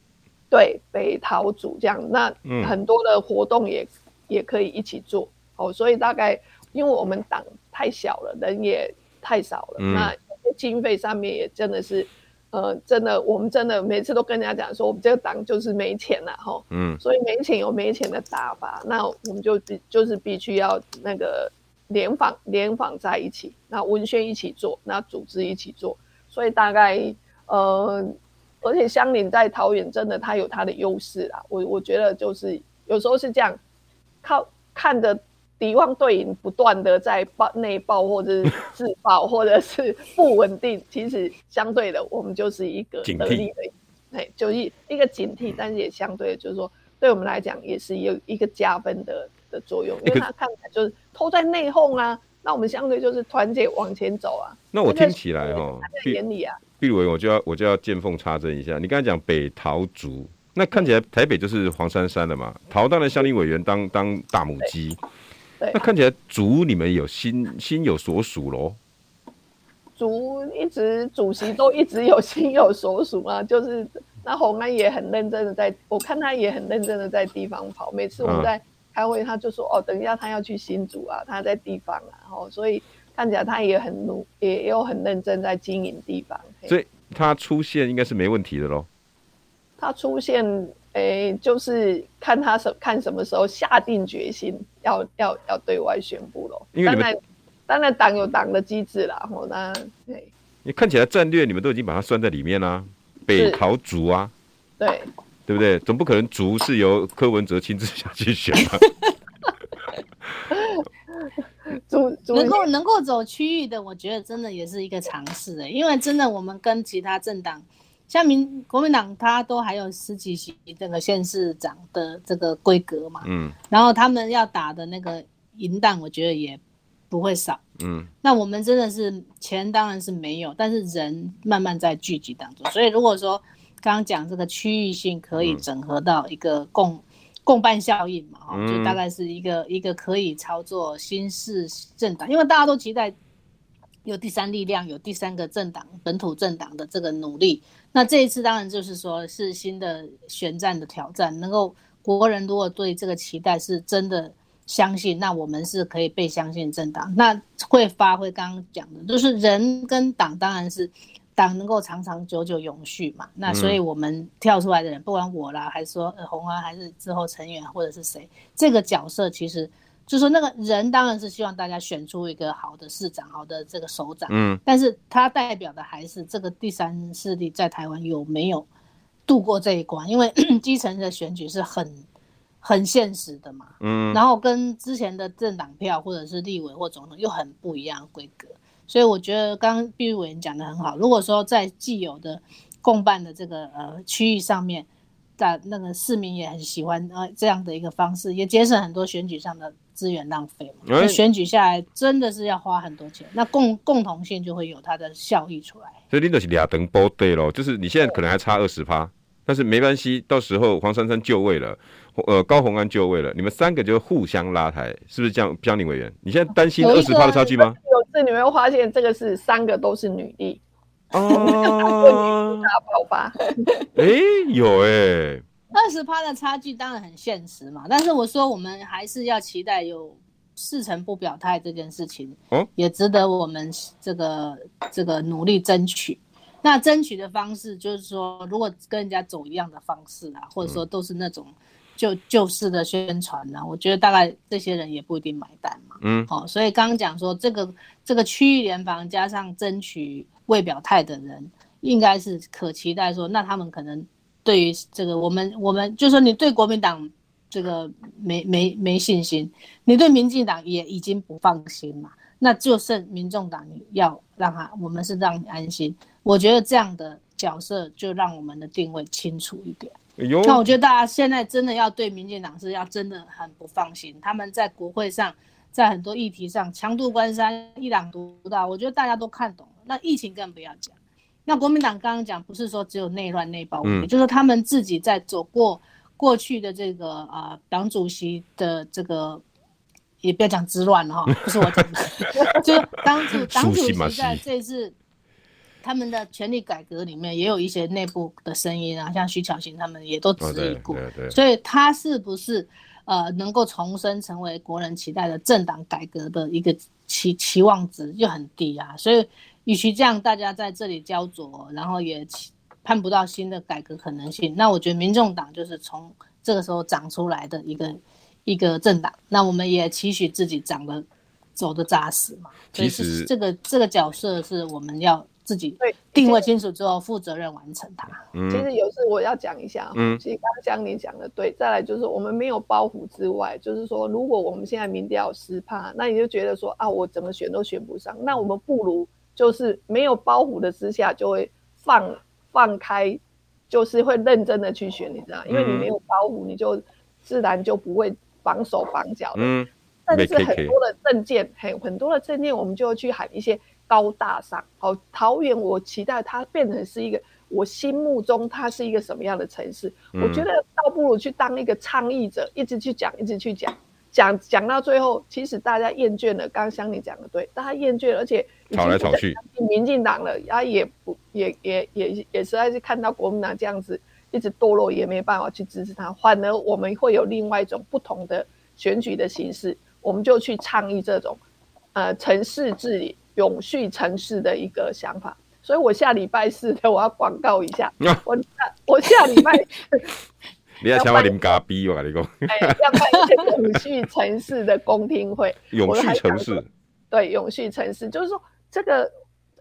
对，北桃竹这样，那很多的活动也。也可以一起做哦，所以大概因为我们党太小了，人也太少了，嗯、那经费上面也真的是，呃，真的我们真的每次都跟人家讲说，我们这个党就是没钱了哈，嗯，所以没钱有没钱的打法，那我们就必就是必须要那个联访联访在一起，那文宣一起做，那组织一起做，所以大概呃，而且乡邻在桃园真的他有他的优势啦，我我觉得就是有时候是这样。靠看着敌方队营不断的在爆内爆，或者是自爆，或者是不稳定，其实相对的，我们就是一个警惕的，哎，就一一个警惕，但是也相对的就是说，对我们来讲也是有一个加分的的作用，因为他看起来就是偷在内讧啊，那我们相对就是团结往前走啊。那我听起来哈，在眼里啊，毕鲁委我就要我就要见缝插针一下，你刚才讲北桃竹。那看起来台北就是黄珊珊的嘛，桃当然乡里委员当当大母鸡，那看起来竹你们有心心有所属喽？竹一直主席都一直有心有所属啊，就是那洪安也很认真的在，我看他也很认真的在地方跑，每次我们在开会，他就说、嗯、哦，等一下他要去新竹啊，他在地方啊，哦，所以看起来他也很努，也有很认真在经营地方，所以他出现应该是没问题的喽。他出现，诶、欸，就是看他什看什么时候下定决心要要要对外宣布喽。因为你们，当然党有党的机制啦。吼，那对。你看起来战略，你们都已经把它算在里面啦。北桃竹啊，对，对不对？总不可能竹是由柯文哲亲自下去选吧？能够能够走区域的，我觉得真的也是一个尝试诶，因为真的我们跟其他政党。像民国民党，他都还有十几席这个县市长的这个规格嘛，嗯，然后他们要打的那个银弹，我觉得也不会少，嗯，那我们真的是钱当然是没有，但是人慢慢在聚集当中，所以如果说刚刚讲这个区域性可以整合到一个共、嗯、共办效应嘛，哈，就大概是一个一个可以操作新式政党，因为大家都期待有第三力量，有第三个政党本土政党的这个努力。那这一次当然就是说，是新的选战的挑战。能够国人如果对这个期待是真的相信，那我们是可以被相信政党，那会发挥刚刚讲的，就是人跟党当然是党能够长长久久永续嘛。那所以我们跳出来的人，不管我啦，还是说洪安，还是之后成员或者是谁，这个角色其实。就是说那个人当然是希望大家选出一个好的市长，好的这个首长，嗯，但是他代表的还是这个第三势力在台湾有没有度过这一关？因为 基层的选举是很很现实的嘛，嗯，然后跟之前的政党票或者是立委或总统又很不一样的规格，所以我觉得刚刚毕委员讲的很好。如果说在既有的共办的这个呃区域上面，在那个市民也很喜欢呃这样的一个方式，也节省很多选举上的。资源浪费嘛，所以选举下来真的是要花很多钱，那共共同性就会有它的效益出来。所以你就是俩等包对咯，就是你现在可能还差二十趴，但是没关系，到时候黄珊珊就位了，呃，高虹安就位了，你们三个就互相拉抬，是不是这样？江林委员，你现在担心二十趴的差距吗？有次你没有发现这个是三个都是女的哦，大爆发，哎，有哎、欸。二十趴的差距当然很现实嘛，但是我说我们还是要期待有四成不表态这件事情，嗯，也值得我们这个这个努力争取。那争取的方式就是说，如果跟人家走一样的方式啊，或者说都是那种旧旧式的宣传呢，我觉得大概这些人也不一定买单嘛。嗯，好、哦，所以刚刚讲说这个这个区域联防加上争取未表态的人，应该是可期待说，那他们可能对于这个我们我们就说你对国民党这个没没没信心，你对民进党也已经不放心嘛，那就剩民众党你要让他，我们是让你安心。我觉得这样的角色就让我们的定位清楚一点。那、哎、我觉得大家现在真的要对民进党是要真的很不放心，他们在国会上，在很多议题上强渡关山一党独大，我觉得大家都看懂了。那疫情更不要讲。那国民党刚刚讲不是说只有内乱内包，嗯，就是他们自己在走过过去的这个啊党主席的这个，也不要讲之乱哈，不是我讲的，就当主党主席在这次。他们的权力改革里面也有一些内部的声音啊，像徐巧芯他们也都质疑过，所以他是不是呃能够重生成为国人期待的政党改革的一个期期望值就很低啊，所以与其这样大家在这里焦灼，然后也盼不到新的改革可能性，那我觉得民众党就是从这个时候长出来的一个一个政党，那我们也期许自己长得走得扎实嘛，其实这个这个角色是我们要。自己定位清楚之后，负责任完成它。嗯，其实有时我要讲一下，嗯，其实刚刚像你讲的对。再来就是我们没有包袱之外，就是说，如果我们现在民调十趴，那你就觉得说啊，我怎么选都选不上。那我们不如就是没有包袱的之下，就会放放开，就是会认真的去选，你知道？因为你没有包袱，你就自然就不会绑手绑脚的。嗯，但是很多的证件，很很多的证件，我们就会去喊一些。高大上，好，桃园，我期待它变成是一个我心目中它是一个什么样的城市？嗯、我觉得倒不如去当一个倡议者，一直去讲，一直去讲，讲讲到最后，其实大家厌倦了。刚刚像你讲的对，大家厌倦了，而且吵来吵去，民进党了，他也不也也也也实在是看到国民党这样子一直堕落，也没办法去支持他。反而我们会有另外一种不同的选举的形式，我们就去倡议这种呃城市治理。永续城市的一个想法，所以我下礼拜四的我要广告一下，啊、我我下礼拜你要想我啉咖啡，我跟你讲，哎，要办一些永续城市的公听会，永续城市，对，永续城市就是说，这个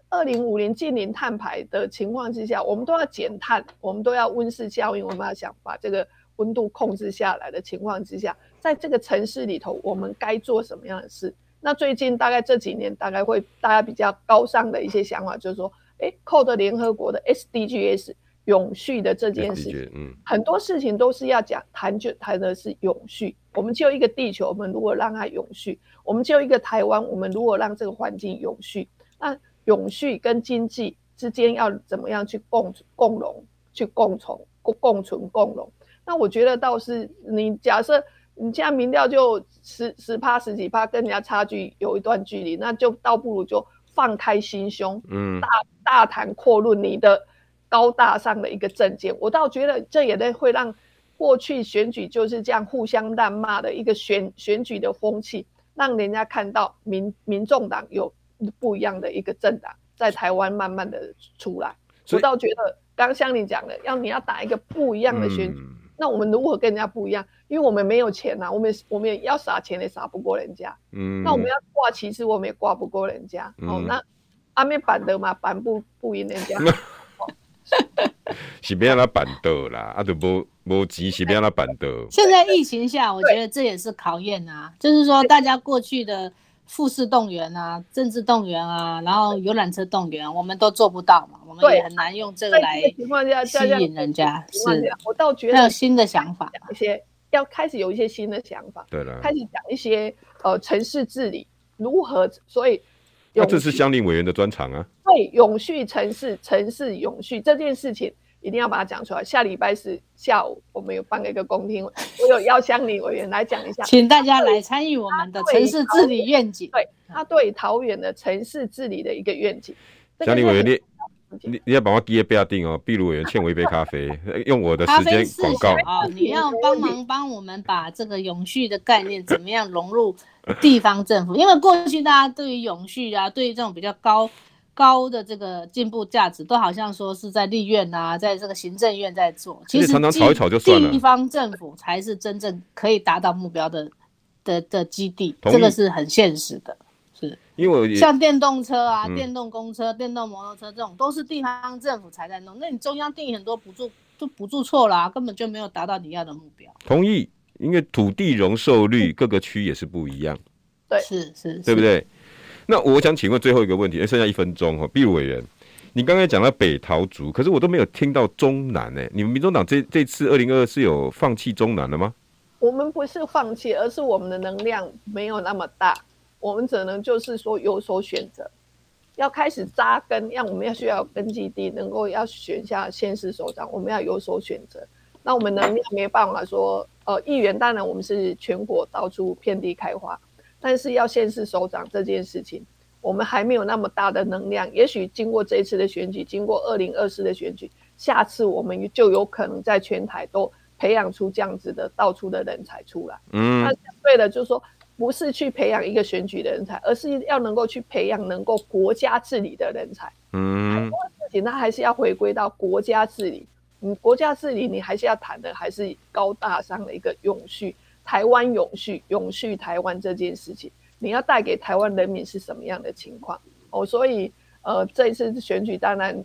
二零五零净零碳排的情况之下，我们都要减碳，我们都要温室效应，我们要想把这个温度控制下来的情况之下，在这个城市里头，我们该做什么样的事？那最近大概这几年，大概会大家比较高尚的一些想法，就是说，哎，扣的联合国的 SDGs 永续的这件事情，嗯，很多事情都是要讲谈就谈的是永续。我们就一个地球，我们如果让它永续，我们就一个台湾，我们如果让这个环境永续，那永续跟经济之间要怎么样去共共荣、去共存、共共存、共荣？那我觉得倒是你假设。你这样民调就十十趴十几趴，跟人家差距有一段距离，那就倒不如就放开心胸，嗯，大大谈阔论你的高大上的一个政见。我倒觉得这也会让过去选举就是这样互相谩骂的一个选选举的风气，让人家看到民民众党有不一样的一个政党在台湾慢慢的出来。我倒觉得刚像你讲的，要你要打一个不一样的选举。嗯那我们如何跟人家不一样？因为我们没有钱呐、啊，我们我们也要撒钱也撒不过人家。嗯，那我们要挂旗帜，我们也挂不过人家。嗯、哦，那阿面板的嘛，板不不赢人家。是不要他板的啦，啊，都无无钱是不要他板的。现在疫情下，我觉得这也是考验啊，就是说大家过去的。复式动员啊，政治动员啊，然后游览车动员，我们都做不到嘛，我们也很难用这个来吸引人家。是，我倒觉得有新的想法，一些要开始有一些新的想法。对了，开始讲一些呃城市治理如何，所以那这是香伶委员的专长啊。对，永续城市，城市永续这件事情。一定要把它讲出来。下礼拜四下午，我们有办一个公听，我有邀乡里委员来讲一下，请大家来参与我们的城市治理愿景。对，他对桃园的城市治理的一个愿景。乡里委员，你你你要帮我记个标定哦。筚如委员欠我一杯咖啡，用我的时间广告啊！你要帮忙帮我们把这个永续的概念怎么样融入地方政府？因为过去大家对于永续啊，对于这种比较高。高的这个进步价值，都好像说是在立院啊，在这个行政院在做，其实常常吵一吵就算了。地方政府才是真正可以达到目标的的的基地，这个是很现实的。是，因为我像电动车啊、嗯、电动公车、电动摩托车这种，都是地方政府才在弄。那你中央定很多补助，就补助错了、啊，根本就没有达到你要的目标。同意，因为土地容受率各个区也是不一样。对，是是，对不对？那我想请问最后一个问题，欸、剩下一分钟哈，毕如委员，你刚才讲到北桃竹，可是我都没有听到中南呢、你们民众党这这次二零二二是有放弃中南了吗？我们不是放弃，而是我们的能量没有那么大，我们只能就是说有所选择，要开始扎根，让我们要需要根基地，能够要选下先市首长，我们要有所选择。那我们能量没办法说，呃，议员当然我们是全国到处遍地开花。但是要县市首长这件事情，我们还没有那么大的能量。也许经过这一次的选举，经过二零二四的选举，下次我们就有可能在全台都培养出这样子的到处的人才出来。嗯，那相对的，就是说，不是去培养一个选举的人才，而是要能够去培养能够国家治理的人才。嗯，很多事情它还是要回归到国家治理。你国家治理，你还是要谈的还是高大上的一个永续。台湾永续，永续台湾这件事情，你要带给台湾人民是什么样的情况？哦，所以呃，这一次选举当然，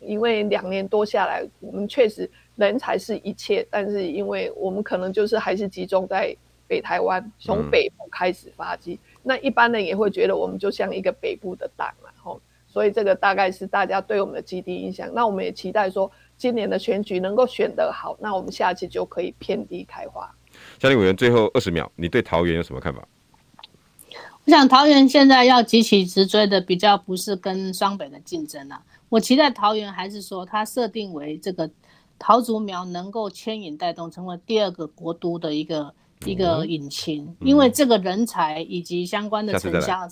因为两年多下来，我们确实人才是一切，但是因为我们可能就是还是集中在北台湾，从北部开始发迹，那一般人也会觉得我们就像一个北部的党嘛，吼，所以这个大概是大家对我们的基地印象。那我们也期待说，今年的选举能够选得好，那我们下次就可以遍地开花。嘉玲委员，最后二十秒，你对桃园有什么看法？我想桃园现在要急起直追的，比较不是跟双北的竞争啊。我期待桃园还是说，它设定为这个桃竹苗能够牵引带动，成为第二个国都的一个、嗯、一个引擎，因为这个人才以及相关的城乡。